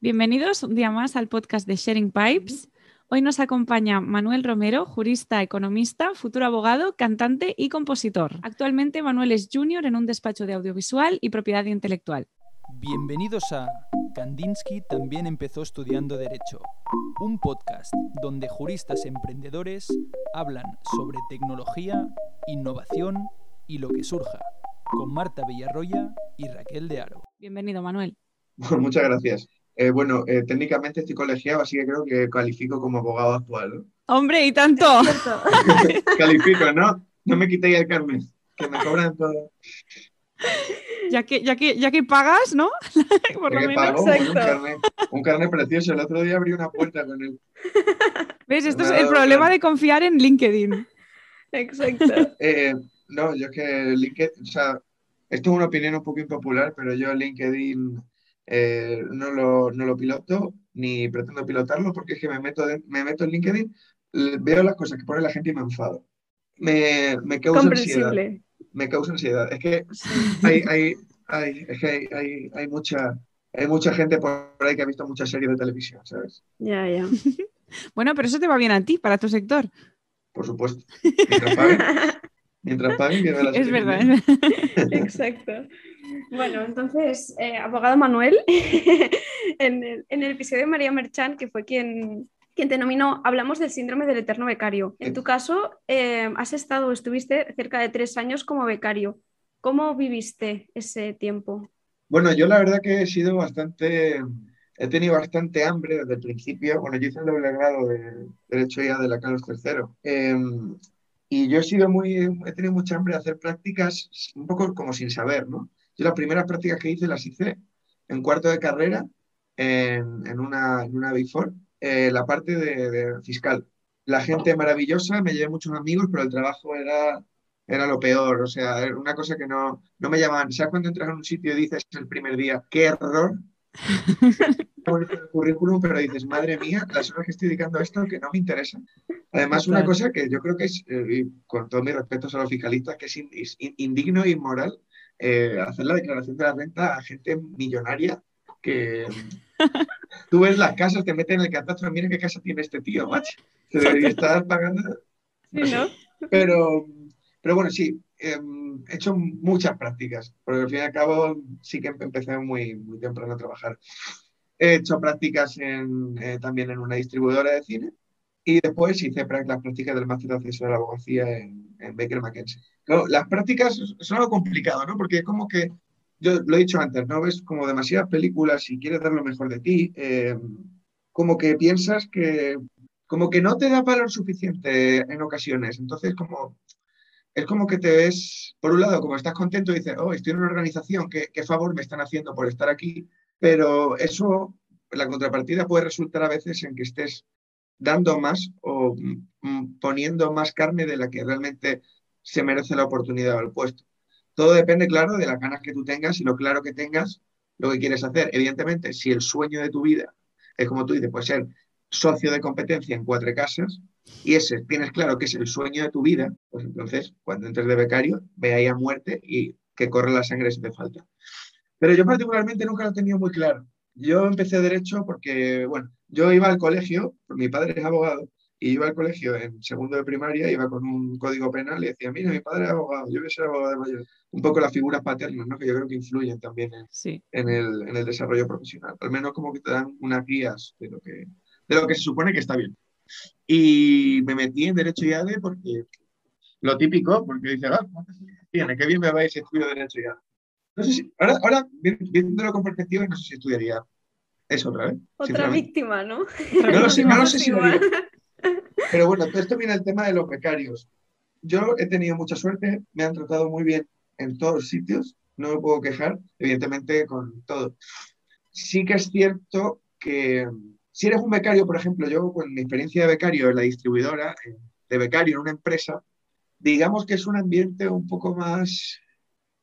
Bienvenidos un día más al podcast de Sharing Pipes. Hoy nos acompaña Manuel Romero, jurista, economista, futuro abogado, cantante y compositor. Actualmente Manuel es junior en un despacho de audiovisual y propiedad intelectual. Bienvenidos a Kandinsky también empezó estudiando Derecho, un podcast donde juristas emprendedores hablan sobre tecnología, innovación y lo que surja, con Marta Villarroya y Raquel de Aro. Bienvenido, Manuel. Muchas gracias. Eh, bueno, eh, técnicamente estoy colegiado, así que creo que califico como abogado actual. ¿no? Hombre, y tanto. califico, ¿no? No me quitéis el Carmen, que me cobran todo. Ya que, ya que, ya que pagas, ¿no? Por lo menos. un, carnet, precioso. El otro día abrí una puerta con él. ¿Ves? Esto es el problema de confiar en LinkedIn. Exacto. Eh, no, yo es que LinkedIn, o sea, esto es una opinión un poco impopular, pero yo LinkedIn eh, no, lo, no, lo, piloto ni pretendo pilotarlo porque es que me meto, me meto en LinkedIn, veo las cosas que pone la gente y me enfado. Me, me causa ansiedad. Me causa ansiedad. Es que hay, hay, hay, es que hay, hay, mucha, hay mucha gente por ahí que ha visto muchas series de televisión, ¿sabes? Ya, ya. bueno, pero eso te va bien a ti, para tu sector. Por supuesto. Mientras paguen, Es verdad. Exacto. Bueno, entonces, eh, abogado Manuel, en, el, episodio de María Merchan, que fue quien, quien te nominó, hablamos del síndrome del eterno becario. En tu caso, eh, has estado, estuviste cerca de tres años como becario. ¿Cómo viviste ese tiempo? Bueno, yo la verdad que he sido bastante, he tenido bastante hambre desde el principio. Bueno, yo hice el doble grado de Derecho ya de la Carlos III. Y yo he sido muy, he tenido mucha hambre de hacer prácticas un poco como sin saber, ¿no? Yo las primeras prácticas que hice las hice en cuarto de carrera en, en una, en una Four, eh, la parte de, fiscal. La gente maravillosa, me llevé muchos amigos, pero el trabajo era, era lo peor. O sea, era una cosa que no, no me llamaban. ¿Sabes cuando entras en un sitio y dices el primer día, qué error? El currículum, pero dices, madre mía, las horas que estoy dedicando a esto que no me interesa. Además, una cosa que yo creo que es, eh, con todos mis respetos a los fiscalistas, que es, indigno e inmoral eh, hacer la declaración de la renta a gente millonaria que tú ves las casas, te meten en el catastro, mira qué casa tiene este tío, macho. Se debería estar pagando. Sí, ¿no? Pero, pero bueno, sí, em, he hecho muchas prácticas, porque al fin y al cabo sí que empecé muy, muy temprano a trabajar. He hecho prácticas en, eh, también en una distribuidora de cine y después hice las prácticas del máster de acceso a la abogacía en, en Baker McKenzie las prácticas son algo complicado, ¿no? Porque es como que, yo lo he dicho antes, ¿no? Ves como demasiadas películas y quieres dar lo mejor de ti, eh, como que piensas que, como que no te da valor suficiente en ocasiones. Entonces, como, es como que te ves, por un lado, como estás contento y dices, oh, estoy en una organización, qué, qué favor me están haciendo por estar aquí, pero eso, la contrapartida puede resultar a veces en que estés dando más o mm, poniendo más carne de la que realmente se merece la oportunidad o el puesto. Todo depende, claro, de las ganas que tú tengas y lo claro que tengas lo que quieres hacer. Evidentemente, si el sueño de tu vida es como tú dices, puede ser socio de competencia en cuatro casas y ese tienes claro que es el sueño de tu vida, pues entonces cuando entres de becario, ve ahí a muerte y que corre la sangre si te falta. Pero yo particularmente nunca lo he tenido muy claro. Yo empecé derecho porque, bueno, yo iba al colegio, mi padre es abogado, y iba al colegio en segundo de primaria, iba con un código penal y decía, mira, mi padre es abogado, yo voy a ser abogado de mayor. Un poco las figuras paternas, ¿no? que yo creo que influyen también en, en, el, en, el, desarrollo profesional. Al menos como que te dan unas guías de lo que, de lo que se supone que está bien. Y me metí en Derecho y ADE porque lo típico, porque dice, ah, tiene? Qué bien me vais si estudio Derecho y ADE. No sé si, ahora, ahora viéndolo con perspectiva, no sé si estudiaría eso otra vez. Otra víctima, ¿no? No lo sé, no lo sé si lo pero bueno, esto viene el tema de los becarios. Yo he tenido mucha suerte, me han tratado muy bien en todos los sitios, no me puedo quejar, evidentemente con todo. Sí que es cierto que si eres un becario, por ejemplo, yo con mi experiencia de becario en la distribuidora, de becario en una empresa, digamos que es un ambiente un poco más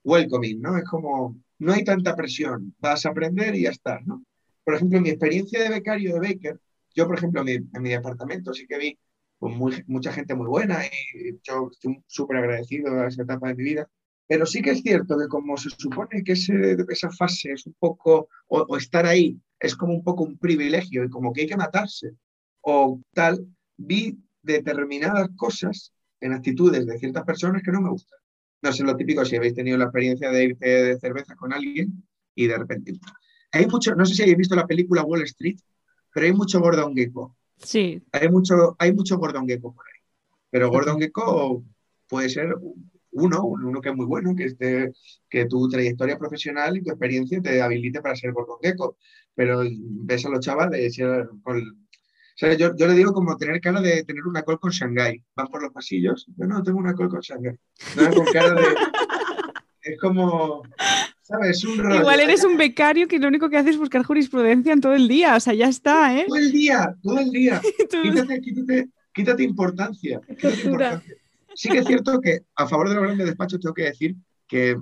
welcoming, ¿no? Es como, no hay tanta presión, vas a aprender y ya está, ¿no? Por ejemplo, mi experiencia de becario de Baker, yo, por ejemplo, en mi, departamento sí que vi pues, mucha gente muy buena y yo estoy súper agradecido a esa etapa de mi vida. Pero sí que es cierto que como se supone que esa fase es un poco, o, estar ahí, es como un poco un privilegio y como que hay que matarse o tal, vi determinadas cosas en actitudes de ciertas personas que no me gustan. No sé lo típico si habéis tenido la experiencia de irte de cerveza con alguien y de repente... Hay mucho, no sé si habéis visto la película Wall Street, pero hay mucho Gordon Gecko. Sí. Hay mucho, hay mucho Gordon Gecko por ahí. Pero Gordon Gecko puede ser uno, uno que es muy bueno, que, esté, que tu trayectoria profesional y tu experiencia te habilite para ser Gordon Gecko. Pero ves a los chavales con, yo, le digo como tener cara de tener una col con Shanghai. Van por los pasillos. Yo no tengo una col con Shanghai. No con cara de. es como. ¿Sabes? Un Igual eres un becario que lo único que hace es buscar jurisprudencia en todo el día. O sea, ya está, ¿eh? Todo el día, todo el día. quítate, quítate, quítate importancia. Quítate importancia. Sí que es cierto que a favor de los grandes despachos tengo que decir que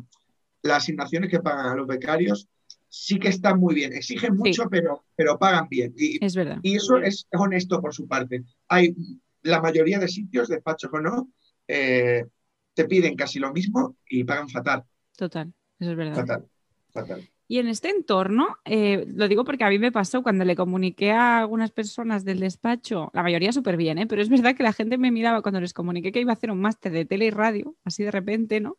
las asignaciones que pagan a los becarios sí que están muy bien. Exigen mucho, pero, pero pagan bien. Y, es verdad. Y eso es honesto por su parte. Hay la mayoría de sitios, despachos o no, eh, te piden casi lo mismo y pagan fatal. Total, eso es verdad. Fatal, fatal. Y en este entorno, eh, lo digo porque a mí me pasó cuando le comuniqué a algunas personas del despacho, la mayoría súper bien, ¿eh? pero es verdad que la gente me miraba cuando les comuniqué que iba a hacer un máster de tele y radio, así de repente, ¿no?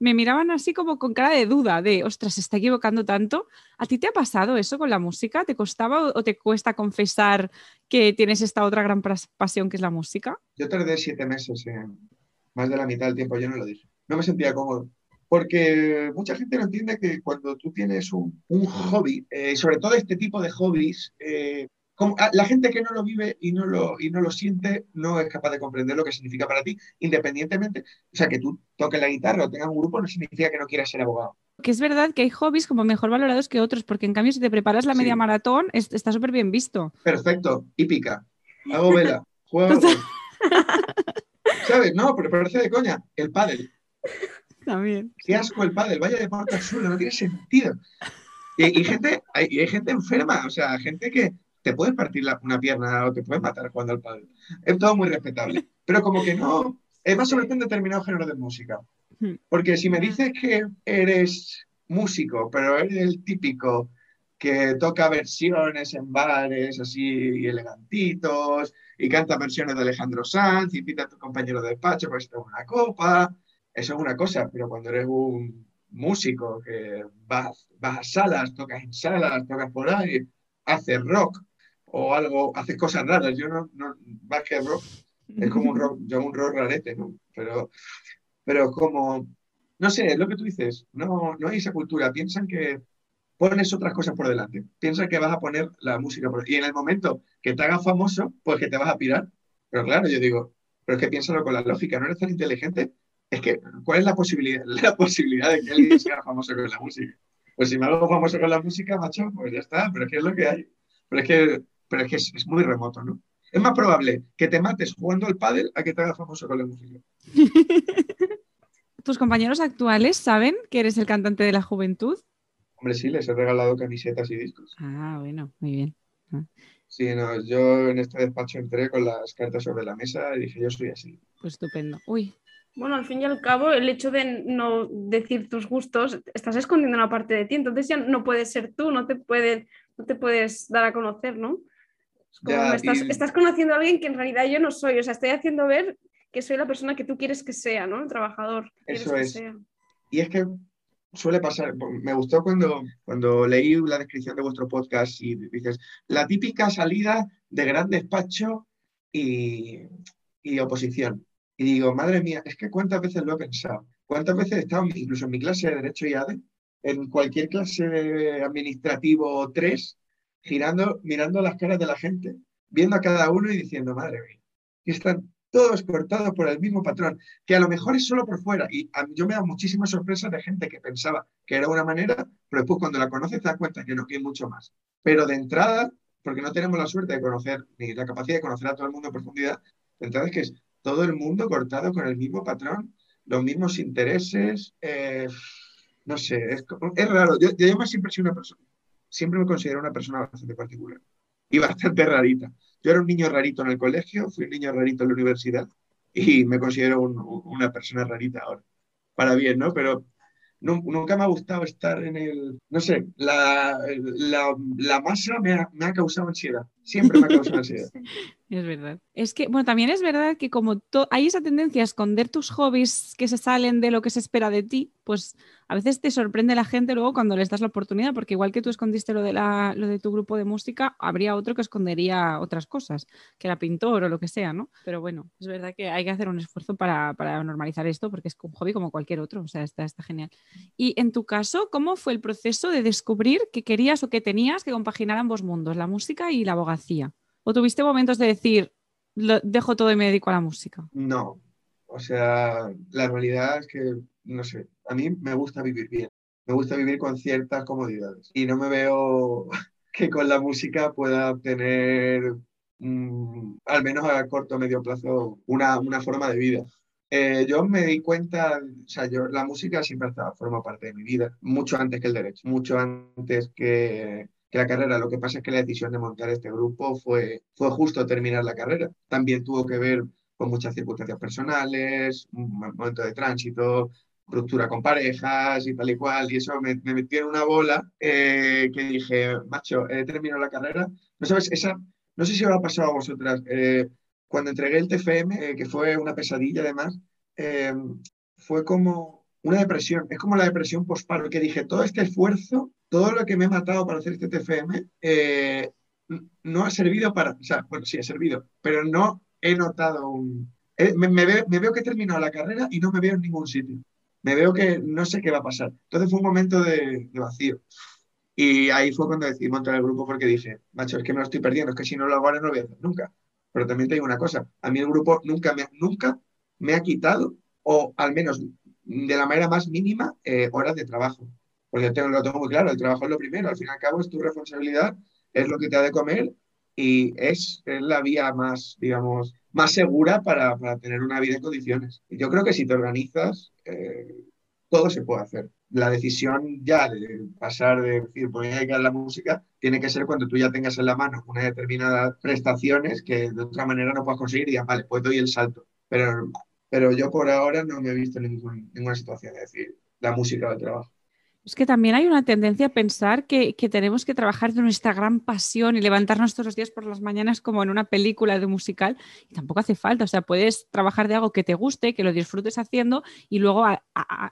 Me miraban así como con cara de duda, de, ostras, se está equivocando tanto. ¿A ti te ha pasado eso con la música? ¿Te costaba o te cuesta confesar que tienes esta otra gran pasión que es la música? Yo tardé siete meses, más de la mitad del tiempo yo no lo dije. No me sentía cómodo porque mucha gente no entiende que cuando tú tienes un, hobby, eh, sobre todo este tipo de hobbies, eh, ah, la gente que no lo vive y no lo, y no lo siente no es capaz de comprender lo que significa para ti, independientemente, o sea, que tú toques la guitarra o tengas un grupo no significa que no quieras ser abogado. Que es verdad que hay hobbies como mejor valorados que otros, porque en cambio si te preparas la media maratón está súper bien visto. Perfecto, hípica, hago vela, juego... ¿Sabes? No, pero parece de coña, el pádel. También. Qué asco el pádel, vaya deporte absurdo, no tiene sentido. Y, gente, hay, gente enferma, o sea, gente que te puede partir una pierna o te puede matar jugando al pádel. Es todo muy respetable. Pero como que no, es más sobre todo en determinado género de música. Hmm. Porque si me dices que eres músico, pero eres el típico que toca versiones en bares así elegantitos y canta versiones de Alejandro Sanz, y invita a tu compañero de despacho para que se una copa eso es una cosa, pero cuando eres un músico que vas, vas a salas, tocas en salas, tocas por ahí, haces rock o algo, haces cosas raras. Yo no, no más que rock, es como un rock, yo un rock rarete, ¿no? Pero, pero como, no sé, es lo que tú dices, no, no hay esa cultura. Piensan que pones otras cosas por delante. Piensan que vas a poner la música por Y en el momento que te hagas famoso, pues que te vas a pirar. Pero claro, yo digo, pero es que piénsalo con la lógica, no eres tan inteligente es que, ¿cuál es la posibilidad, la posibilidad de que alguien sea famoso con la música? Pues si me hago famoso con la música, macho, pues ya está, pero es que es lo que hay. Pero es que, pero es, que es, muy remoto, ¿no? Es más probable que te mates jugando al pádel a que te hagas famoso con la música. ¿Tus compañeros actuales saben que eres el cantante de la juventud? Hombre, sí, les he regalado camisetas y discos. Ah, bueno, muy bien. Sí, no, yo en este despacho entré con las cartas sobre la mesa y dije, yo soy así. Pues estupendo. Uy, bueno, al fin y al cabo, el hecho de no decir tus gustos, estás escondiendo una parte de ti, entonces ya no puedes ser tú, no te, puede, no te puedes dar a conocer, ¿no? estás, conociendo a alguien que en realidad yo no soy, o sea, estoy haciendo ver que soy la persona que tú quieres que sea, ¿no? El trabajador. Eso es. Y es que suele pasar, me gustó cuando, cuando leí la descripción de vuestro podcast y dices, la típica salida de gran despacho y, y oposición. Y digo, madre mía, es que cuántas veces lo he pensado. ¿Cuántas veces he estado, incluso en mi clase de Derecho y ADE, en cualquier clase administrativo 3, girando, mirando las caras de la gente, viendo a cada uno y diciendo, madre mía, y están todos cortados por el mismo patrón, que a lo mejor es solo por fuera. Y yo me da muchísimas sorpresas de gente que pensaba que era una manera, pero después cuando la conoces te das cuenta que no, que mucho más. Pero de entrada, porque no tenemos la suerte de conocer, ni la capacidad de conocer a todo el mundo en profundidad, de entrada es que es todo el mundo cortado con el mismo patrón, los mismos intereses. Eh, no sé, es, raro. Yo, yo siempre una persona, siempre me considero una persona bastante particular y bastante rarita. Yo era un niño rarito en el colegio, fui un niño rarito en la universidad y me considero una persona rarita ahora. para bien, ¿no? Pero nunca me ha gustado estar en el, no sé, la, la, masa me ha, me ha, causado ansiedad, siempre me ha causado ansiedad. Es verdad. Es que, bueno, también es verdad que como hay esa tendencia a esconder tus hobbies que se salen de lo que se espera de ti, pues a veces te sorprende la gente luego cuando les das la oportunidad, porque igual que tú escondiste lo de, la, lo de tu grupo de música, habría otro que escondería otras cosas, que era pintor o lo que sea, ¿no? Pero bueno, es verdad que hay que hacer un esfuerzo para, para normalizar esto, porque es un hobby como cualquier otro, o sea, está, está genial. Y en tu caso, ¿cómo fue el proceso de descubrir que querías o que tenías que compaginar ambos mundos, la música y la abogacía? ¿O tuviste momentos de decir, lo, dejo todo y me dedico a la música? No, o sea, la realidad es que, no sé, a mí me gusta vivir bien, me gusta vivir con ciertas comodidades y no me veo que con la música pueda tener, mm, al menos a corto o medio plazo, una, una forma de vida. Eh, yo me di cuenta, o sea, yo, la música siempre ha estado, forma parte de mi vida, mucho antes que el derecho, mucho antes que, que la carrera. Lo que pasa es que la decisión de montar este grupo fue, fue justo terminar la carrera. También tuvo que ver con muchas circunstancias personales, un momento de tránsito, ruptura con parejas y tal y cual, y eso me, me metió en una bola eh, que dije, macho, he terminado la carrera. No sabes, esa, no sé si os ha pasado a vosotras, eh, cuando entregué el TFM, eh, que fue una pesadilla además, fue como una depresión, es como la depresión posparo, que dije, todo este esfuerzo todo lo que me he matado para hacer este TFM eh, no ha servido para, o sea, bueno, sí ha servido, pero no he notado un... Eh, me, veo, que he terminado la carrera y no me veo en ningún sitio. Me veo que no sé qué va a pasar. Entonces fue un momento de, vacío. Y ahí fue cuando decidí montar el grupo porque dije, macho, es que me lo estoy perdiendo, es que si no lo hago ahora no lo voy a hacer nunca. Pero también te digo una cosa, a mí el grupo nunca me, nunca me ha quitado, o al menos de la manera más mínima, eh, horas de trabajo. Porque tengo, lo tengo muy claro, el trabajo es lo primero, al fin y al cabo es tu responsabilidad, es lo que te ha de comer y es, la vía más, digamos, más segura para, para, tener una vida en condiciones. Yo creo que si te organizas, eh, todo se puede hacer. La decisión ya de pasar de decir, voy a dedicar la música, tiene que ser cuando tú ya tengas en la mano una determinadas prestaciones que de otra manera no puedas conseguir y ya, vale, pues doy el salto. Pero, pero yo por ahora no me he visto en ninguna situación de decir la música o el trabajo. Es que también hay una tendencia a pensar que, tenemos que trabajar de nuestra gran pasión y levantarnos todos los días por las mañanas como en una película de musical y tampoco hace falta. O sea, puedes trabajar de algo que te guste, que lo disfrutes haciendo y luego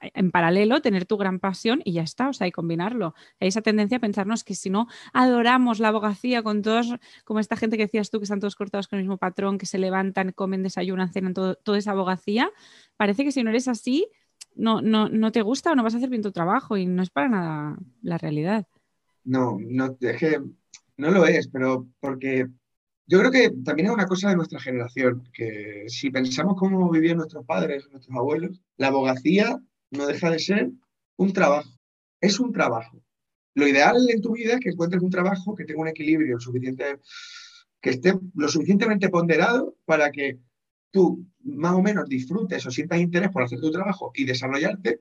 en paralelo tener tu gran pasión y ya está, o sea, y combinarlo. Hay esa tendencia a pensarnos que si no adoramos la abogacía con todos, como esta gente que decías tú, que están todos cortados con el mismo patrón, que se levantan, comen, desayunan, cenan, todo, toda esa abogacía, parece que si no eres así, no, no, no te gusta o no vas a hacer bien tu trabajo y no es para nada la realidad. No, no, es no lo es, pero porque yo creo que también es una cosa de nuestra generación, que si pensamos cómo vivían nuestros padres, nuestros abuelos, la abogacía no deja de ser un trabajo, es un trabajo. Lo ideal en tu vida es que encuentres un trabajo que tenga un equilibrio suficiente, que esté lo suficientemente ponderado para que tú más o menos disfrutes o sientas interés por hacer tu trabajo y desarrollarte,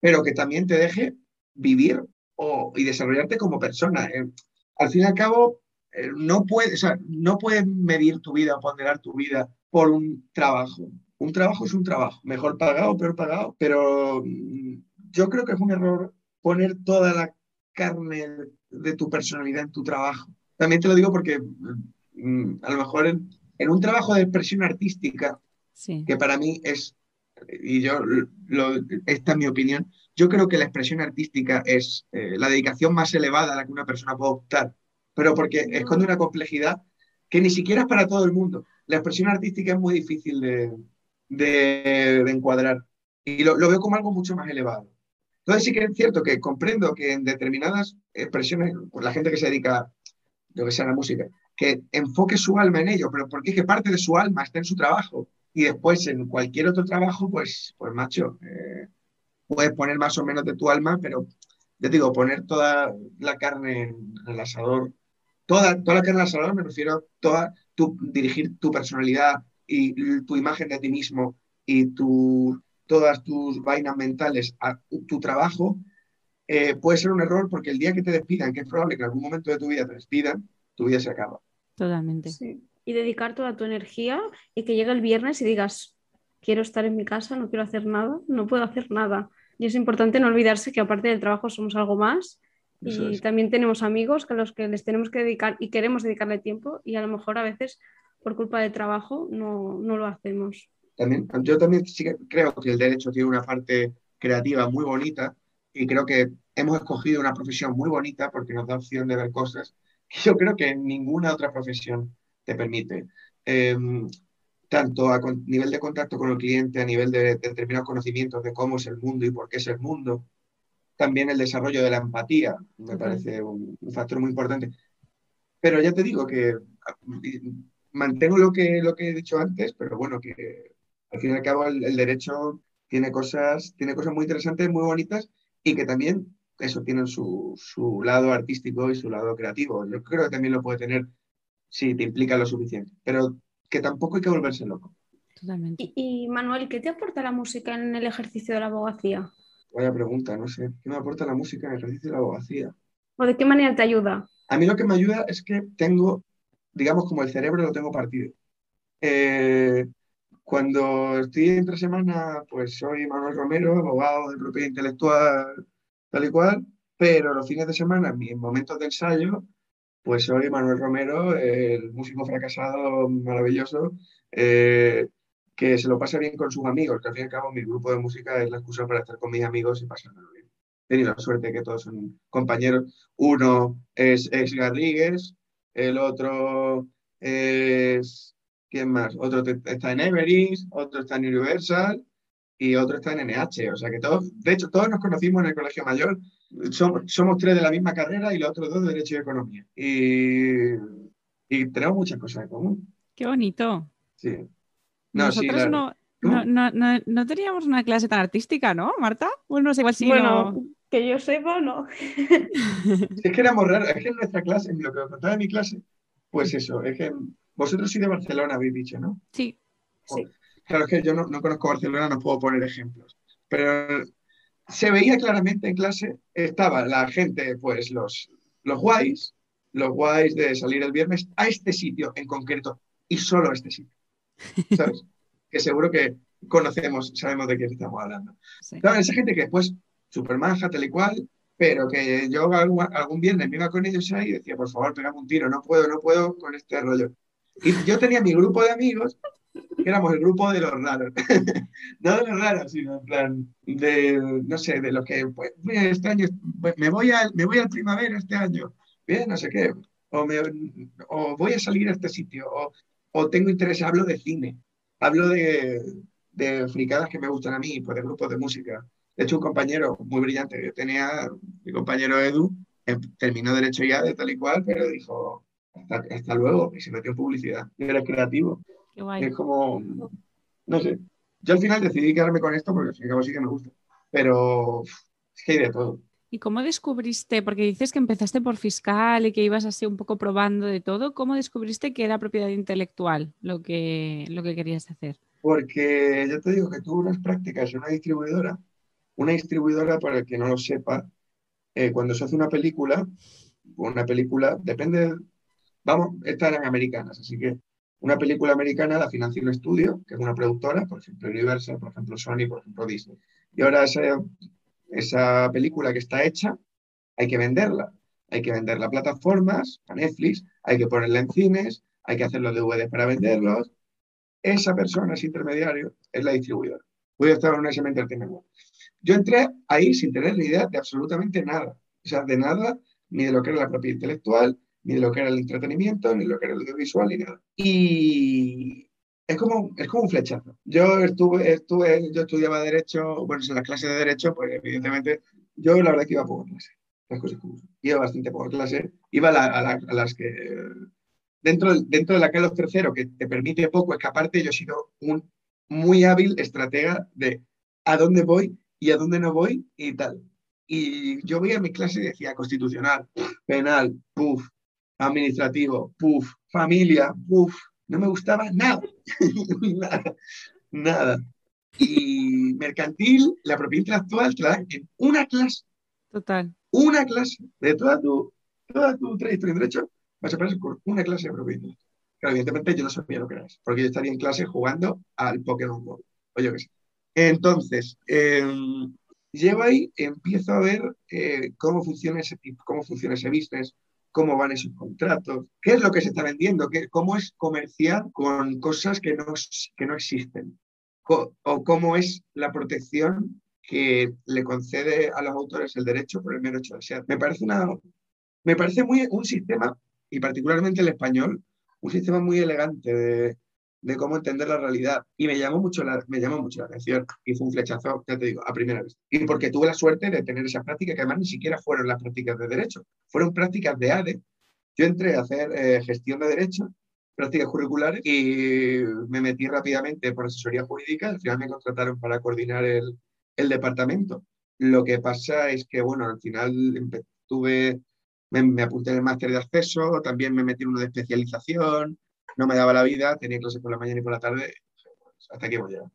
pero que también te deje vivir o, y desarrollarte como persona. Eh, al fin y al cabo, eh, no, puedes, no puedes medir tu vida o ponderar tu vida por un trabajo. Un trabajo es un trabajo, mejor pagado o peor pagado, pero mm, yo creo que es un error poner toda la carne de tu personalidad en tu trabajo. También te lo digo porque mm, a lo mejor un trabajo de expresión artística, que para mí es, y yo, esta es mi opinión, yo creo que la expresión artística es eh, la dedicación más elevada a la que una persona puede optar, pero porque esconde una complejidad que ni siquiera es para todo el mundo. La expresión artística es muy difícil de, de, encuadrar y lo, lo, veo como algo mucho más elevado. Entonces sí que es cierto que comprendo que en determinadas expresiones, la gente que se dedica, lo que sea la música, que enfoque su alma en ello, pero porque es que parte de su alma está en su trabajo. Y después en cualquier otro trabajo, pues, pues macho, eh, puedes poner más o menos de tu alma, pero ya digo, poner toda la carne en el asador, toda, toda la carne en el asador me refiero a toda tu, dirigir tu personalidad y tu imagen de ti mismo y tu, todas tus vainas mentales a tu trabajo, eh, puede ser un error porque el día que te despidan, que es probable que en algún momento de tu vida te despidan, tu vida se acaba. Totalmente. Y dedicar toda tu energía y que llegue el viernes y digas, quiero estar en mi casa, no quiero hacer nada, no puedo hacer nada. Y es importante no olvidarse que aparte del trabajo somos algo más Eso y es. también tenemos amigos a los que les tenemos que dedicar y queremos dedicarle tiempo y a lo mejor a veces por culpa del trabajo no, no lo hacemos. También, yo también sí que creo que el derecho tiene una parte creativa muy bonita y creo que hemos escogido una profesión muy bonita porque nos da opción de ver cosas que yo creo que ninguna otra profesión te permite. Eh, tanto a con- nivel de contacto con el cliente, a nivel de, de determinados conocimientos de cómo es el mundo y por qué es el mundo. También el desarrollo de la empatía me parece un, un factor muy importante. Pero ya te digo que ah, mantengo lo que, lo que he dicho antes, pero bueno, que al fin y al cabo el, el derecho tiene cosas, tiene cosas muy interesantes, muy bonitas y que también eso tienen su, su lado artístico y su lado creativo. Yo creo que también lo puede tener si te implica lo suficiente, pero que tampoco hay que volverse loco. Totalmente. Y, y, Manuel, ¿qué te aporta la música en el ejercicio de la abogacía? Vaya pregunta, no sé. ¿Qué me aporta la música en el ejercicio de la abogacía? ¿O de qué manera te ayuda? A mí lo que me ayuda es que tengo, digamos, como el cerebro lo tengo partido. Eh, cuando estoy entre semana, pues soy Manuel Romero, abogado de propiedad intelectual, tal y cual, pero los fines de semana, en mis momentos de ensayo, pues soy Manuel Romero, el músico fracasado maravilloso, eh, que se lo pasa bien con sus amigos, que al fin y al cabo mi grupo de música es la excusa para estar con mis amigos y pasármelo bien. He tenido la suerte de que todos son compañeros. Uno es ex Garrigues, el otro es... ¿Quién más? Otro está en Everest, otro está en Universal y otro está en NH. O sea que todos, de hecho, todos nos conocimos en el Colegio Mayor. Somos, somos tres de la misma carrera y los otros dos de Derecho y Economía. Y, y tenemos muchas cosas en común. Qué bonito. Sí. No, sí, Nosotros la- no, no, no, no, no teníamos una clase tan artística, ¿no, Marta? Bueno, no sé, igual sí. bueno, no- que yo sepa, no. Es que éramos raros, es que en nuestra clase, en lo que os contaba en mi clase, pues eso, es que vosotros sois de Barcelona, habéis dicho, ¿no? Sí, Sí. Claro, es que yo no, no conozco Barcelona, no puedo poner ejemplos. Pero se veía claramente en clase, estaba la gente, pues los, los guays, los guays de salir el viernes a este sitio en concreto y solo a este sitio. ¿Sabes? que seguro que conocemos, sabemos de quién estamos hablando. sí. Claro, esa gente que después, súper maja, tal y cual, pero que yo algún, algún viernes me iba con ellos ahí y decía, por favor, pegame un tiro, no puedo, no puedo con este rollo. Y yo tenía mi grupo de amigos, que éramos el grupo de los raros. no de los raros, sino en plan, de, no sé, de los que, pues, mira, este año pues, me voy al, me voy al primavera este año, bien, no sé qué, o, me, o voy a salir a este sitio, o, o tengo interés, hablo de cine, hablo de, de fricadas que me gustan a mí, pues de grupos de música. De hecho, un compañero muy brillante yo tenía, mi compañero Edu, em- terminó Derecho ya de tal y cual, pero dijo, hasta, hasta luego, y se metió en publicidad. Y era creativo. Qué guay. Es como, no sé. Yo al final decidí quedarme con esto porque al fin y al cabo sí que me gusta. Pero es que hay de todo. ¿Y cómo descubriste, porque dices que empezaste por fiscal y que ibas así un poco probando de todo, ¿cómo descubriste que era propiedad intelectual lo que, lo que querías hacer? Porque yo te digo que tuve unas prácticas en una distribuidora. Una distribuidora, para el que no lo sepa, eh, cuando se hace una película, una película, depende, vamos, estas eran americanas, así que una película americana la financia un estudio, que es una productora, por ejemplo Universal, por ejemplo Sony, por ejemplo Disney. Y ahora esa, película que está hecha, hay que venderla. Hay que venderla a plataformas, a Netflix, hay que ponerla en cines, hay que hacer los DVDs para venderlos. Esa persona, ese intermediario, es la distribuidora. Voy a estar en SM Entertainment World. Yo entré ahí sin tener ni idea de absolutamente nada. O sea, de nada, ni de lo que era la propiedad intelectual, ni de lo que era el entretenimiento, ni lo que era el audiovisual, ni nada. Y es como, es como un flechazo. Yo estuve, estuve, yo estudiaba Derecho, bueno, en las clases de Derecho, pues evidentemente, yo la verdad que iba a poco clase. Las cosas como. Iba bastante poco clase. Iba a, la- a la- a las que... Dentro, dentro de la Carlos III, que te permite poco escaparte, yo he sido un muy hábil estratega de a dónde voy y a dónde no voy y tal. Y yo veía mi clase y decía constitucional, penal, puf, administrativo, puf, familia, puf. No me gustaba nada, nada, nada. Y mercantil, la propiedad intelectual, te la dan en una clase, Total. una clase de toda tu, toda tu trayectoria en derecho, vas a pasar con una clase de propiedad. Claro, evidentemente yo no sabía lo que era porque yo estaría en clase jugando al Pokémon Go. o yo qué sé. Entonces, eh, llego ahí, empiezo a ver eh, cómo, funciona ese, cómo funciona ese business, cómo van esos contratos, qué es lo que se está vendiendo, qué, cómo es comerciar con cosas que no, que no existen, o cómo es la protección que le concede a los autores el derecho por el mero hecho de ser. Me parece, una, me parece muy, un sistema, y particularmente el español, un sistema muy elegante de, de cómo entender la realidad. Y me llamó, mucho la, me llamó mucho la atención y fue un flechazo, ya te digo, a primera vez. Y porque tuve la suerte de tener esa práctica, que además ni siquiera fueron las prácticas de derecho, fueron prácticas de ADE. Yo entré a hacer eh, gestión de derecho, prácticas curriculares, y me metí rápidamente por asesoría jurídica. Al final me contrataron para coordinar el, el departamento. Lo que pasa es que, bueno, al final tuve, me, me apunté en el máster de acceso, también me metí en uno de especialización, no me daba la vida, tenía clases por la mañana y por la tarde, hasta aquí hemos llegado.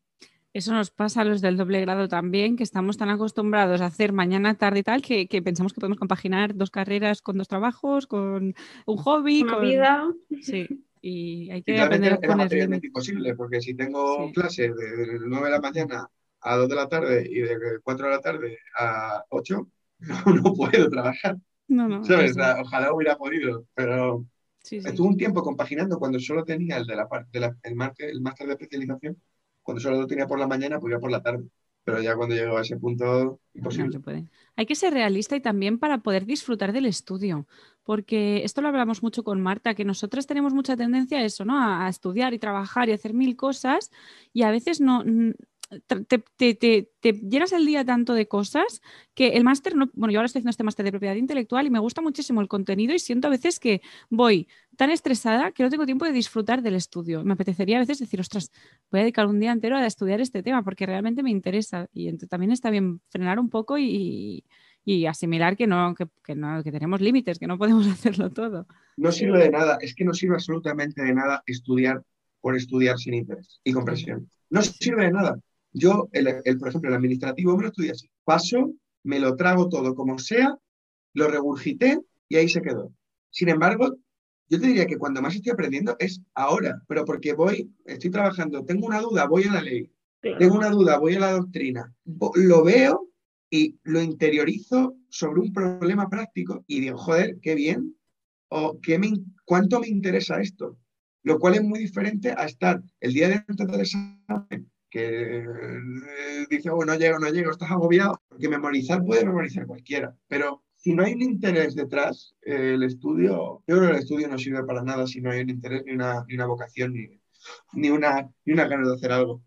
Eso nos pasa a los del doble grado también, que estamos tan acostumbrados a hacer mañana, tarde y tal, que, pensamos que podemos compaginar dos carreras con dos trabajos, con un hobby. Una con... vida. Sí, y hay que aprender a poner imposible, porque si tengo clases de 9 de la mañana a 2 de la tarde y de 4 de la tarde a 8, no, puedo trabajar. No, no. Ojalá hubiera podido, pero Estuve un tiempo compaginando cuando solo tenía el de la parte el máster, el máster de especialización, cuando solo lo tenía por la mañana, pues ya por la tarde. Pero ya cuando llego a ese punto, imposible. puede. Hay que ser realista y también para poder disfrutar del estudio, porque esto lo hablamos mucho con Marta, que nosotras tenemos mucha tendencia a eso, ¿no? A estudiar y trabajar y hacer mil cosas y a veces no, te, llenas el día tanto de cosas que el máster, no, bueno, yo ahora estoy haciendo este máster de propiedad intelectual y me gusta muchísimo el contenido y siento a veces que voy tan estresada que no tengo tiempo de disfrutar del estudio. Me apetecería a veces decir, ostras, voy a dedicar un día entero a estudiar este tema porque realmente me interesa y también está bien frenar un poco y, asimilar que no, que, que tenemos límites, que no podemos hacerlo todo. No sirve de nada, es que no sirve absolutamente de nada estudiar por estudiar sin interés y compresión. No sirve de nada. Yo, el, por ejemplo, el administrativo me lo estudié así. Paso, me lo trago todo como sea, lo regurgité y ahí se quedó. Sin embargo, yo te diría que cuando más estoy aprendiendo es ahora, pero porque voy, estoy trabajando, tengo una duda, voy a la ley, tengo una duda, voy a la doctrina, lo veo y lo interiorizo sobre un problema práctico y digo, joder, qué bien, o qué me, cuánto me interesa esto, lo cual es muy diferente a estar el día de antes del examen que eh, dice, oh, no llego, no llego, estás agobiado, porque memorizar puede memorizar cualquiera, pero si no hay un interés detrás, eh, el estudio, yo creo que el estudio no sirve para nada si no hay un interés, ni una, ni una vocación, ni, ni, una, ni una ganas de hacer algo.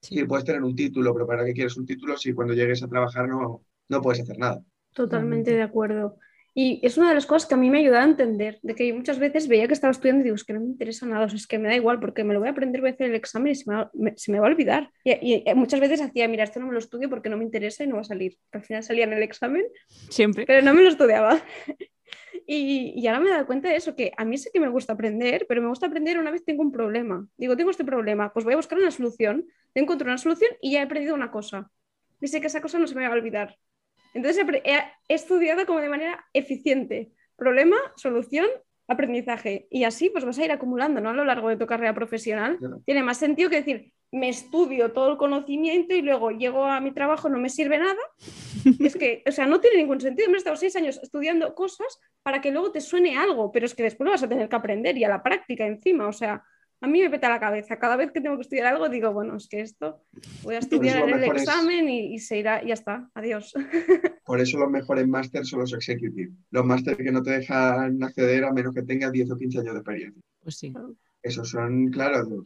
Sí. puedes tener un título, pero ¿para qué quieres un título si cuando llegues a trabajar no, no puedes hacer nada? Totalmente de acuerdo. Y es una de las cosas que a mí me ayuda a entender, de que muchas veces veía que estaba estudiando y digo, es que no me interesa nada, o sea, es que me da igual porque me lo voy a aprender, voy a hacer el examen y se me va, se me va a olvidar. Y, muchas veces hacía, mira, esto no me lo estudio porque no me interesa y no va a salir. Al final salía en el examen, siempre, pero no me lo estudiaba. y, y, ahora me he dado cuenta de eso, que a mí sí que me gusta aprender, pero me gusta aprender una vez tengo un problema. Digo, tengo este problema, pues voy a buscar una solución, encuentro una solución y ya he aprendido una cosa. Y sé que esa cosa no se me va a olvidar. Entonces he, estudiado como de manera eficiente. Problema, solución, aprendizaje. Y así pues vas a ir acumulando ¿no? a lo largo de tu carrera profesional. Tiene más sentido que decir, me estudio todo el conocimiento y luego llego a mi trabajo, no me sirve nada. es que, o sea, no tiene ningún sentido. Me he estado seis años estudiando cosas para que luego te suene algo, pero es que después lo vas a tener que aprender y a la práctica encima. O sea, a mí me peta la cabeza. Cada vez que tengo que estudiar algo, digo, bueno, es que esto voy a pues estudiar en el examen y, se irá, y ya está, adiós. Por eso los mejores másters son los executive. Los másters que no te dejan acceder a menos que tengas 10 o 15 años de experiencia. Pues sí. Esos son, claro,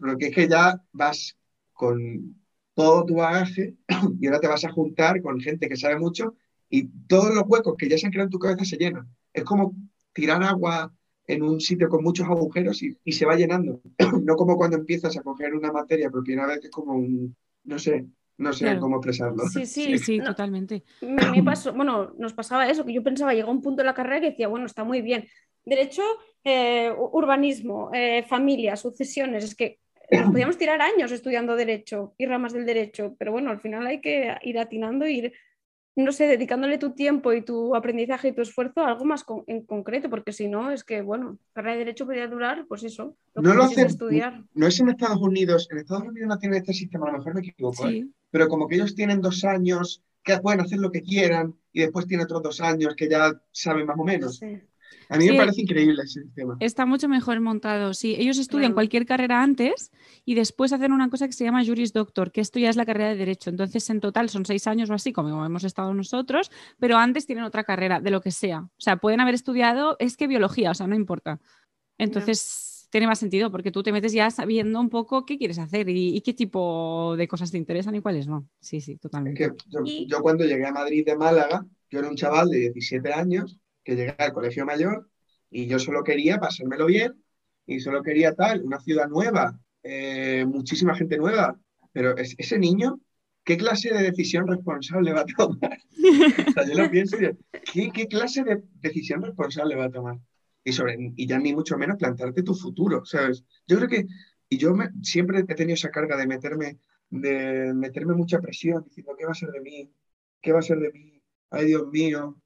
porque es que ya vas con todo tu bagaje y ahora te vas a juntar con gente que sabe mucho y todos los huecos que ya se han creado en tu cabeza se llenan. Es como tirar agua en un sitio con muchos agujeros y, se va llenando. no como cuando empiezas a coger una materia por primera vez, es como un, no sé, no sé cómo expresarlo. Sí, sí, sí, totalmente. Me, pasó, bueno, nos pasaba eso, que yo pensaba, llegó un punto en la carrera que decía, bueno, está muy bien. Derecho, eh, urbanismo, eh, familia, sucesiones, es que nos podíamos tirar años estudiando derecho y ramas del derecho, pero bueno, al final hay que ir atinando, ir no sé, dedicándole tu tiempo y tu aprendizaje y tu esfuerzo a algo más en concreto, porque si no, es que, bueno, carrera de Derecho podría durar, pues eso, lo no lo estudiar. No es en Estados Unidos, en Estados Unidos no tienen este sistema, a lo mejor me equivoco, ¿eh? pero como que ellos tienen dos años que pueden hacer lo que quieran y después tienen otros dos años que ya saben más o menos. A mí me parece increíble ese sistema. Está mucho mejor montado, sí. Ellos estudian cualquier carrera antes y después hacen una cosa que se llama Juris Doctor, que esto ya es la carrera de Derecho. Entonces, en total son seis años o así, como hemos estado nosotros, pero antes tienen otra carrera, de lo que sea. O sea, pueden haber estudiado, es que biología, o sea, no importa. Entonces, tiene más sentido porque tú te metes ya sabiendo un poco qué quieres hacer y, qué tipo de cosas te interesan y cuáles no. Sí, sí, totalmente. yo, yo cuando llegué a Madrid de Málaga, yo era un chaval de 17 años que llegué al colegio mayor y yo solo quería pasármelo bien y solo quería tal, una ciudad nueva, eh, muchísima gente nueva, pero ese niño, ¿qué clase de decisión responsable va a tomar? o sea, yo lo pienso y ¿qué, clase de decisión responsable va a tomar? Y, sobre, y ya ni mucho menos plantarte tu futuro, ¿sabes? Yo creo que, y yo siempre he tenido esa carga de meterme, de meterme mucha presión, diciendo, ¿qué va a ser de mí? ¿Qué va a ser de mí? Ay, Dios mío,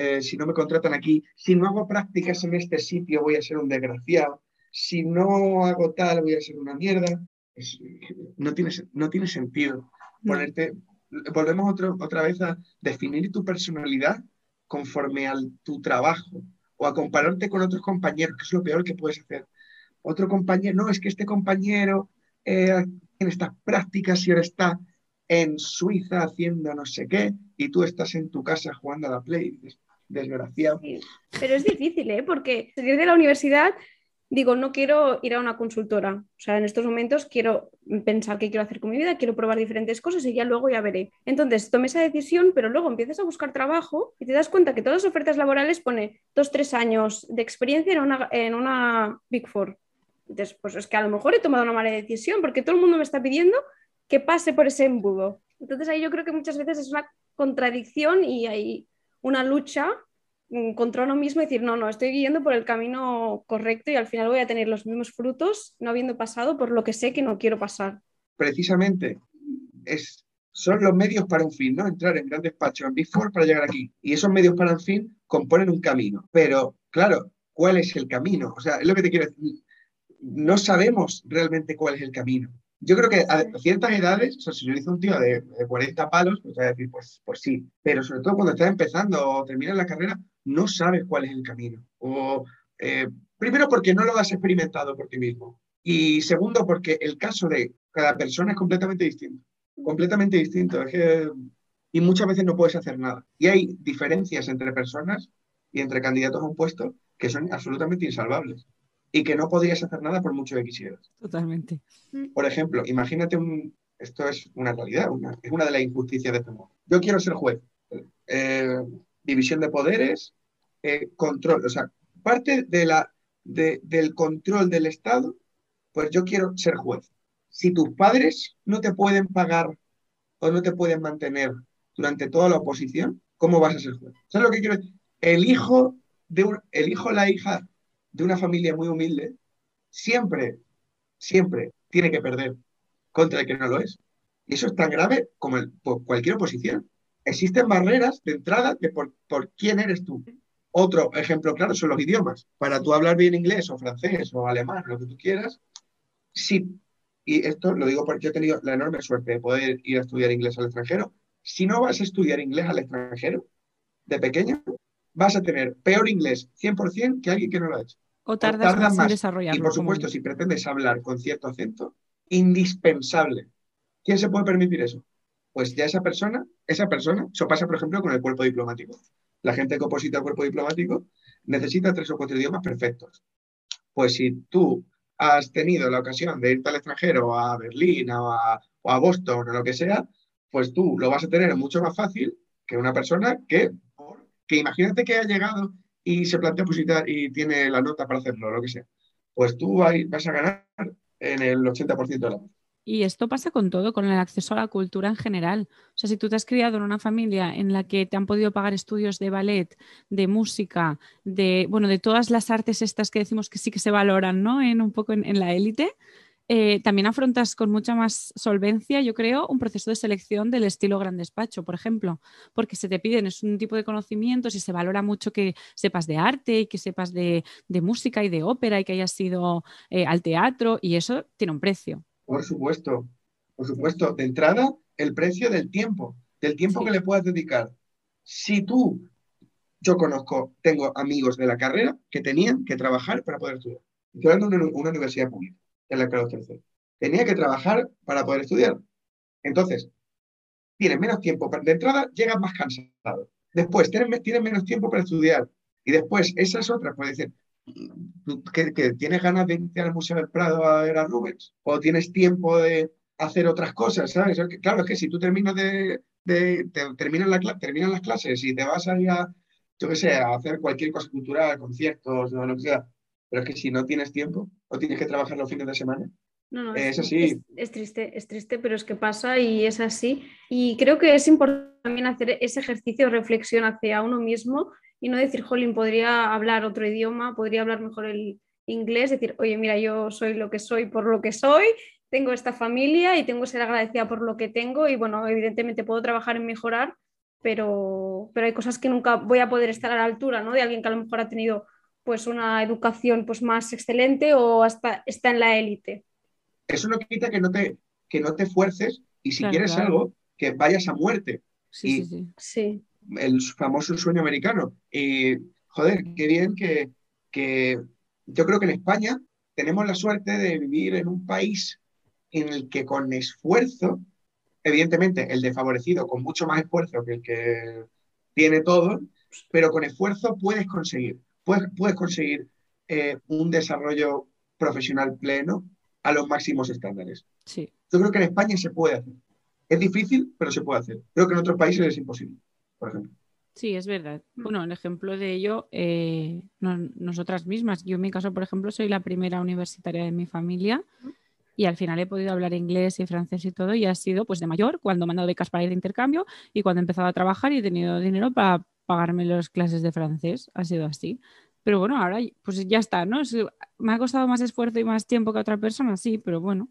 eh, si no me contratan aquí, si no hago prácticas en este sitio voy a ser un desgraciado, si no hago tal voy a ser una mierda. no, tiene, no tiene sentido ponerte. Volvemos otra vez a definir tu personalidad conforme a tu trabajo o a compararte con otros compañeros, que es lo peor que puedes hacer. Otro compañero, no, es que este compañero eh, en estas prácticas y ahora está en Suiza haciendo no sé qué y tú estás en tu casa jugando a la Play desgraciado. pero es difícil, ¿eh? Porque salir de la universidad, digo, no quiero ir a una consultora. O sea, en estos momentos quiero pensar qué quiero hacer con mi vida, quiero probar diferentes cosas y ya luego ya veré. Entonces, tomé esa decisión, pero luego empiezas a buscar trabajo y te das cuenta que todas las ofertas laborales pone dos, tres años de experiencia en una, en una Big Four. Entonces, pues es que a lo mejor he tomado una mala decisión porque todo el mundo me está pidiendo que pase por ese embudo. Entonces ahí yo creo que muchas veces es una contradicción y ahí una lucha mm, contra uno mismo y decir, no, no, estoy yendo por el camino correcto y al final voy a tener los mismos frutos no habiendo pasado por lo que sé que no quiero pasar. Precisamente, es, son los medios para un fin, ¿no? Entrar en gran despacho, en Big para llegar aquí. Y esos medios para un fin componen un camino. Pero, claro, ¿cuál es el camino? O sea, es lo que te quiero decir. No sabemos realmente cuál es el camino yo creo que a ciertas edades, o sea, si yo hice un tío de, 40 palos, pues decir, pues, pues sí, pero sobre todo cuando estás empezando o terminas la carrera, no sabes cuál es el camino. O, eh, primero porque no lo has experimentado por ti mismo. Y segundo porque el caso de cada persona es completamente distinto. Completamente distinto. y muchas veces no puedes hacer nada. Y hay diferencias entre personas y entre candidatos a un puesto que son absolutamente insalvables y que no podrías hacer nada por mucho que quisieras. Totalmente. Mm. Por ejemplo, imagínate un, esto es una realidad, es una de las injusticias de este mundo. Yo quiero ser juez. Eh, división de poderes, eh, control, o sea, parte de la, del control del Estado, pues yo quiero ser juez. Si tus padres no te pueden pagar o no te pueden mantener durante toda la oposición, ¿cómo vas a ser juez? ¿Sabes lo que quiero decir? El hijo, de un, el hijo o la hija de una familia muy humilde, siempre, siempre tiene que perder contra el que no lo es. Y eso es tan grave como cualquier oposición. Existen barreras de entrada de por, quién eres tú. Otro ejemplo claro son los idiomas. Para tú hablar bien inglés o francés o alemán, lo que tú quieras, sí. Y esto lo digo porque yo he tenido la enorme suerte de poder ir a estudiar inglés al extranjero. Si no vas a estudiar inglés al extranjero de pequeño, vas a tener peor inglés 100% que alguien que no lo ha hecho. O tardas, más, en desarrollarlo. Y por supuesto, si pretendes hablar con cierto acento, indispensable. ¿Quién se puede permitir eso? Pues ya esa persona, esa persona, eso pasa por ejemplo con el cuerpo diplomático. La gente que oposita al cuerpo diplomático necesita tres o cuatro idiomas perfectos. Pues si tú has tenido la ocasión de irte al extranjero, a Berlín o a, o a Boston o lo que sea, pues tú lo vas a tener mucho más fácil que una persona que que imagínate que ha llegado y se plantea positar y tiene la nota para hacerlo, lo que sea. Pues tú vas a ganar en el 80% de la. Y esto pasa con todo, con el acceso a la cultura en general. O sea, si tú te has criado en una familia en la que te han podido pagar estudios de ballet, de música, de, bueno, de todas las artes estas que decimos que sí que se valoran, ¿no? En un poco en, la élite, eh, también afrontas con mucha más solvencia, yo creo, un proceso de selección del estilo gran despacho, por ejemplo, porque se te piden es un tipo de conocimientos y se valora mucho que sepas de arte y que sepas de, música y de ópera y que hayas ido eh, al teatro y eso tiene un precio. Por supuesto, por supuesto. De entrada, el precio del tiempo, del tiempo que le puedas dedicar. Si tú, yo conozco, tengo amigos de la carrera que tenían que trabajar para poder estudiar. Estoy hablando de una universidad pública en la Carlos III. Tenía que trabajar para poder estudiar. Entonces, tienes menos tiempo. De entrada, llegas más cansado. Después, tienes, menos tiempo para estudiar. Y después, esas otras, puedes decir, que, tienes ganas de ir al Museo del Prado a ver a Rubens, o tienes tiempo de hacer otras cosas, ¿sabes? Claro, es que si tú terminas de, de las clases y te vas a ir a, yo sé, a hacer cualquier cosa cultural, conciertos o lo que sea, pero es que si no tienes tiempo o tienes que trabajar los fines de semana, es, así. Es, triste, es triste, pero es que pasa y es así. Y creo que es importante también hacer ese ejercicio de reflexión hacia uno mismo y no decir, jolín, podría hablar otro idioma, podría hablar mejor el inglés, decir, oye, mira, yo soy lo que soy por lo que soy, tengo esta familia y tengo que ser agradecida por lo que tengo y bueno, evidentemente puedo trabajar en mejorar, pero, pero hay cosas que nunca voy a poder estar a la altura, ¿no? De alguien que a lo mejor ha tenido pues una educación pues más excelente o hasta está en la élite. Eso no quita que no te, que no te fuerces y si quieres algo, que vayas a muerte. Sí, sí, sí, El famoso sueño americano. Y, joder, qué bien que, que yo creo que en España tenemos la suerte de vivir en un país en el que con esfuerzo, evidentemente el desfavorecido con mucho más esfuerzo que el que tiene todo, pero con esfuerzo puedes conseguir puedes, conseguir eh, un desarrollo profesional pleno a los máximos estándares. Sí. Yo creo que en España se puede hacer. Es difícil, pero se puede hacer. Creo que en otros países es imposible, por ejemplo. Sí, es verdad. Mm. Bueno, el ejemplo de ello, eh, nosotras mismas. Yo en mi caso, por ejemplo, soy la primera universitaria de mi familia y al final he podido hablar inglés y francés y todo y ha sido pues de mayor cuando me han dado becas para ir de intercambio y cuando he empezado a trabajar y he tenido dinero para pagarme las clases de francés, ha sido así. Pero bueno, ahora pues ya está, ¿no? me ha costado más esfuerzo y más tiempo que a otra persona, sí, pero bueno,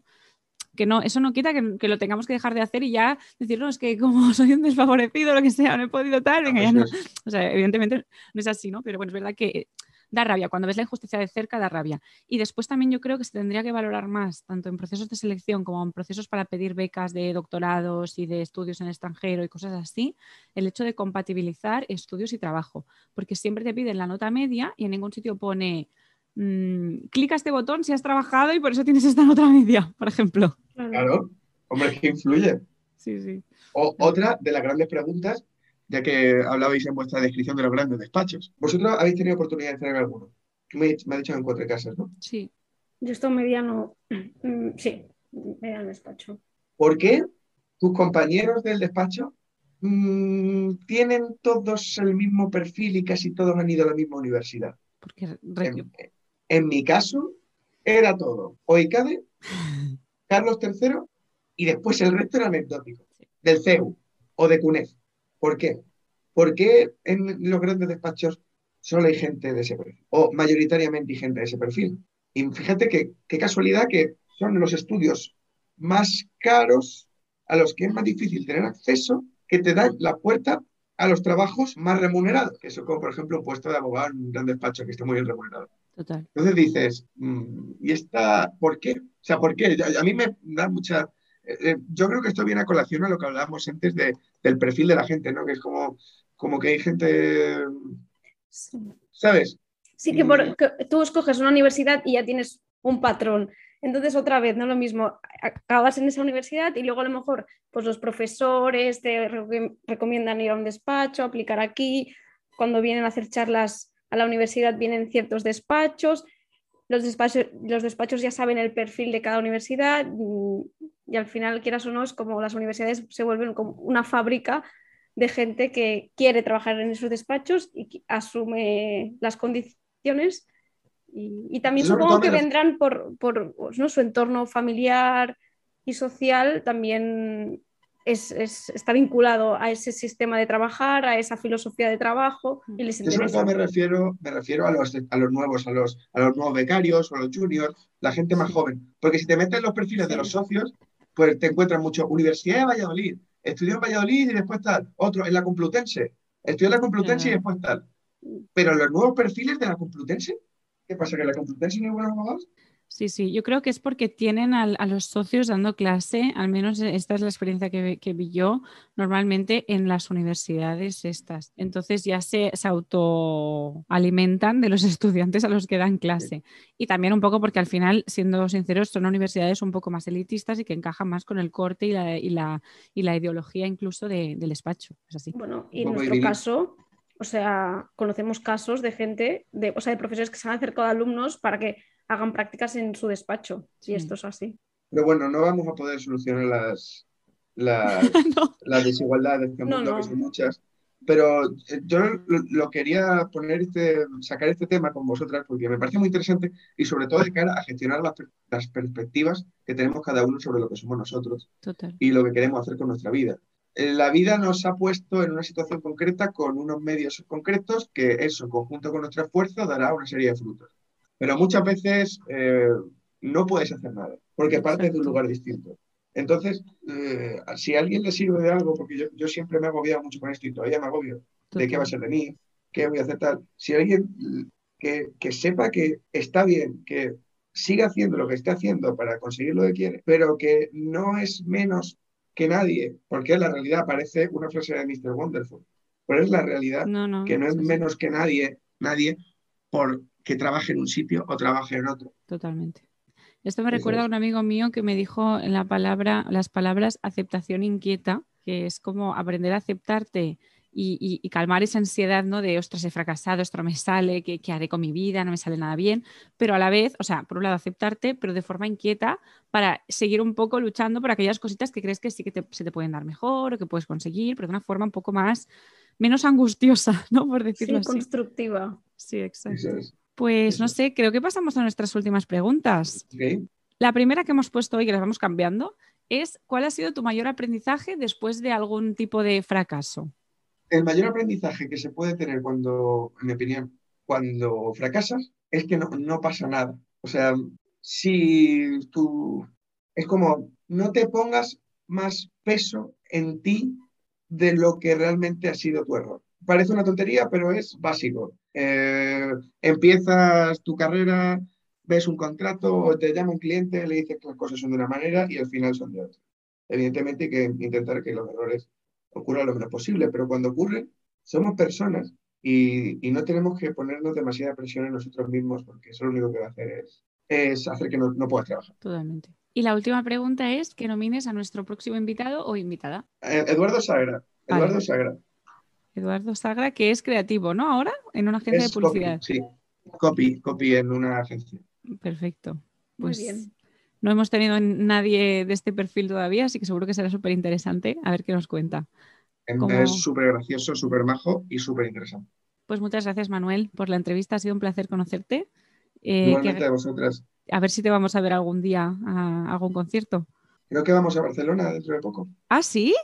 que no, eso no quita que, lo tengamos que dejar de hacer y ya decir, no, es que como soy un desfavorecido, lo que sea, no he podido tal, venga, ya no. O sea, evidentemente no es así, ¿no? Pero bueno, es verdad que da rabia, cuando ves la injusticia de cerca da rabia. Y después también yo creo que se tendría que valorar más, tanto en procesos de selección como en procesos para pedir becas de doctorados y de estudios en el extranjero y cosas así, el hecho de compatibilizar estudios y trabajo, porque siempre te piden la nota media y en ningún sitio pone... Mm, clica este botón si has trabajado y por eso tienes esta nota media, por ejemplo. Claro, hombre, que influye. Sí, sí. O, otra de las grandes preguntas ya que hablabais en vuestra descripción de los grandes despachos. ¿Vosotros habéis tenido oportunidad de hacer alguno? Me, me ha dicho en cuatro casas, ¿no? Sí. Yo estoy mediano, mm, sí, mediano despacho. ¿Por qué tus compañeros del despacho mm, tienen todos el mismo perfil y casi todos han ido a la misma universidad? Porque en, en, mi caso, era todo OICADE, Carlos III y después el resto era anecdótico, del CEU o de CUNEF. ¿Por qué? Porque en los grandes despachos solo hay gente de ese perfil, o mayoritariamente hay gente de ese perfil. Y fíjate que, qué casualidad que son los estudios más caros a los que es más difícil tener acceso, que te dan la puerta a los trabajos más remunerados, que eso como por ejemplo un puesto de abogado en un gran despacho que está muy bien remunerado. Total. Entonces dices, mm, ¿y esta por qué? O sea, ¿por qué? A mí me da mucha eh, yo creo que esto viene a colación a lo que hablábamos antes de, del perfil de la gente, ¿no? Que es como, como que hay gente, ¿sabes? Sí, que, tú escoges una universidad y ya tienes un patrón. Entonces, otra vez, no lo mismo, acabas en esa universidad y luego a lo mejor pues los profesores te recomiendan ir a un despacho, aplicar aquí, cuando vienen a hacer charlas a la universidad vienen ciertos despachos, los despachos, los despachos ya saben el perfil de cada universidad y al final, quieras o no, es como las universidades se vuelven como una fábrica de gente que quiere trabajar en esos despachos y asume las condiciones. Y, también supongo que vendrán por, por ¿no? su entorno familiar y social, también es, es- está vinculado a ese sistema de trabajar, a esa filosofía de trabajo y les Yo sobre interesa. todo me refiero, me refiero a los, a los nuevos, a los, a los nuevos becarios o a los juniors, la gente más joven. Porque si te metes en los perfiles de los socios, pues te encuentras mucho. Universidad de Valladolid, estudió en Valladolid y después tal. Otro en la Complutense, estudió en la Complutense y Claro. después tal. Pero los nuevos perfiles de la Complutense, ¿qué pasa? ¿Que en la Complutense no hay buenos abogados? Sí, sí, yo creo que es porque tienen al- a los socios dando clase, al menos esta es la experiencia que, vi- que vi yo normalmente en las universidades estas. Entonces ya se, se autoalimentan de los estudiantes a los que dan clase. Y también un poco porque al final, siendo sinceros, son universidades un poco más elitistas y que encajan más con el corte y la, y la, y la ideología incluso de- del despacho. Es así. Bueno, y en nuestro caso, o sea, conocemos casos de gente, de, o sea, de profesores que se han acercado a alumnos para que hagan prácticas en su despacho. Sí. Y esto es así. Pero bueno, no vamos a poder solucionar las, las, No. las desigualdades que, No, mundo, no. que son muchas. Pero eh, yo lo, lo quería poner este, sacar este tema con vosotras porque me parece muy interesante y sobre todo de cara a gestionar las, per- las perspectivas que tenemos cada uno sobre lo que somos nosotros Total. y lo que queremos hacer con nuestra vida. Eh, La vida nos ha puesto en una situación concreta con unos medios concretos que eso, conjunto con nuestro esfuerzo, dará una serie de frutos. Pero muchas veces eh, no puedes hacer nada porque partes de un lugar distinto. Entonces, eh, si a alguien le sirve de algo, porque yo, yo siempre me he agobiado mucho con esto y todavía me agobio, de qué va a ser de mí, qué voy a hacer tal. Si alguien que, que sepa que está bien, que siga haciendo lo que está haciendo para conseguir lo que quiere, pero que no es menos que nadie, porque la realidad parece una frase de Mr. Wonderful, pero es la realidad No, no. que no es menos que nadie, nadie, por que trabaje en un sitio o trabaje en otro. Totalmente. Esto me recuerda a un amigo mío que me dijo en la palabra, las palabras aceptación inquieta, que es como aprender a aceptarte y, y- y calmar esa ansiedad, ¿no? De, ostras, he fracasado, esto no me sale, ¿qué, qué haré con mi vida? No me sale nada bien. Pero a la vez, o sea, por un lado aceptarte, pero de forma inquieta para seguir un poco luchando por aquellas cositas que crees que sí que te- se te pueden dar mejor o que puedes conseguir, pero de una forma un poco más, menos angustiosa, ¿no? Por Sí, decirlo así. constructiva. Sí, exacto. Pues no sé, creo que pasamos a nuestras últimas preguntas. La primera que hemos puesto hoy, que las vamos cambiando, es ¿cuál ha sido tu mayor aprendizaje después de algún tipo de fracaso? El mayor aprendizaje que se puede tener cuando, en mi opinión, cuando fracasas es que no, no pasa nada. O sea, si tú... Es como, no te pongas más peso en ti de lo que realmente ha sido tu error. Parece una tontería, pero es básico. Eh, empiezas tu carrera, ves un contrato o te llama un cliente, le dices que las cosas son de una manera y al final son de otra. Evidentemente hay que intentar que los errores ocurran lo menos posible, pero cuando ocurren, somos personas y, y no tenemos que ponernos demasiada presión en nosotros mismos porque eso lo único que va a hacer es, es hacer que no, no puedas trabajar. Totalmente. Y la última pregunta es que nomines a nuestro próximo invitado o invitada, Eh, Eduardo Sagra, Vale. Eduardo Sagra. Eduardo Sagra, que es creativo, ¿no? Ahora en una agencia Es de publicidad. Copy, sí, copy, copy en una agencia. Perfecto. Muy Pues bien. no hemos tenido nadie de este perfil todavía, así que seguro que será súper interesante a ver qué nos cuenta. Como- Es súper gracioso, súper majo y súper interesante. Pues muchas gracias, Manuel, por la entrevista. Ha sido un placer conocerte. Eh, que- a vosotras. a ver si te vamos a ver algún día a algún concierto. Creo que vamos a Barcelona dentro de poco. ¿Ah, sí?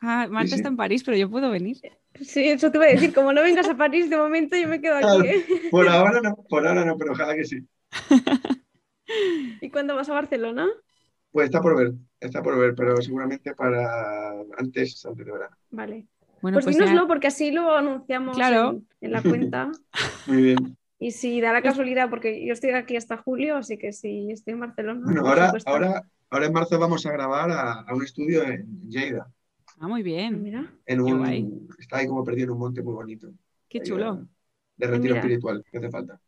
Ah, Marta sí. está en París, pero yo puedo venir. Sí, eso te iba a decir, como no vengas a París de momento, yo me quedo aquí. ¿eh? Por ahora no, por ahora no, pero ojalá que sí. ¿Y cuándo vas a Barcelona? Pues está por ver, está por ver, pero seguramente para antes, antes de verano. Vale. Bueno, Pues, pues ya- dínoslo porque así lo anunciamos Claro. en, en la cuenta. Muy bien. Y si da la casualidad, porque yo estoy aquí hasta julio, así que si estoy en Barcelona. Bueno, ahora, ahora, ahora en marzo vamos a grabar a, a un estudio en Lleida. Ah, muy bien. Mira, En un, está ahí como perdido en un monte muy bonito. Qué Ahí, chulo. a- De retiro Mira. espiritual, que hace falta.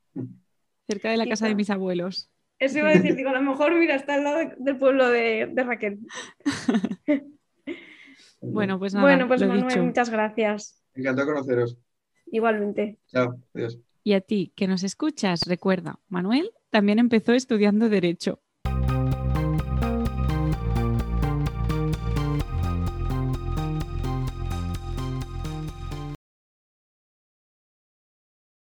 Cerca de la casa de mis abuelos. eso iba a decir, digo, a lo mejor, mira, está al lado de- del pueblo de, de Raquel. Bueno, pues nada, bueno, pues lo Manuel, dicho. muchas gracias. Encantado de conoceros. Igualmente. Chao. Adiós. Y a ti, que nos escuchas, recuerda, Manuel también empezó estudiando Derecho.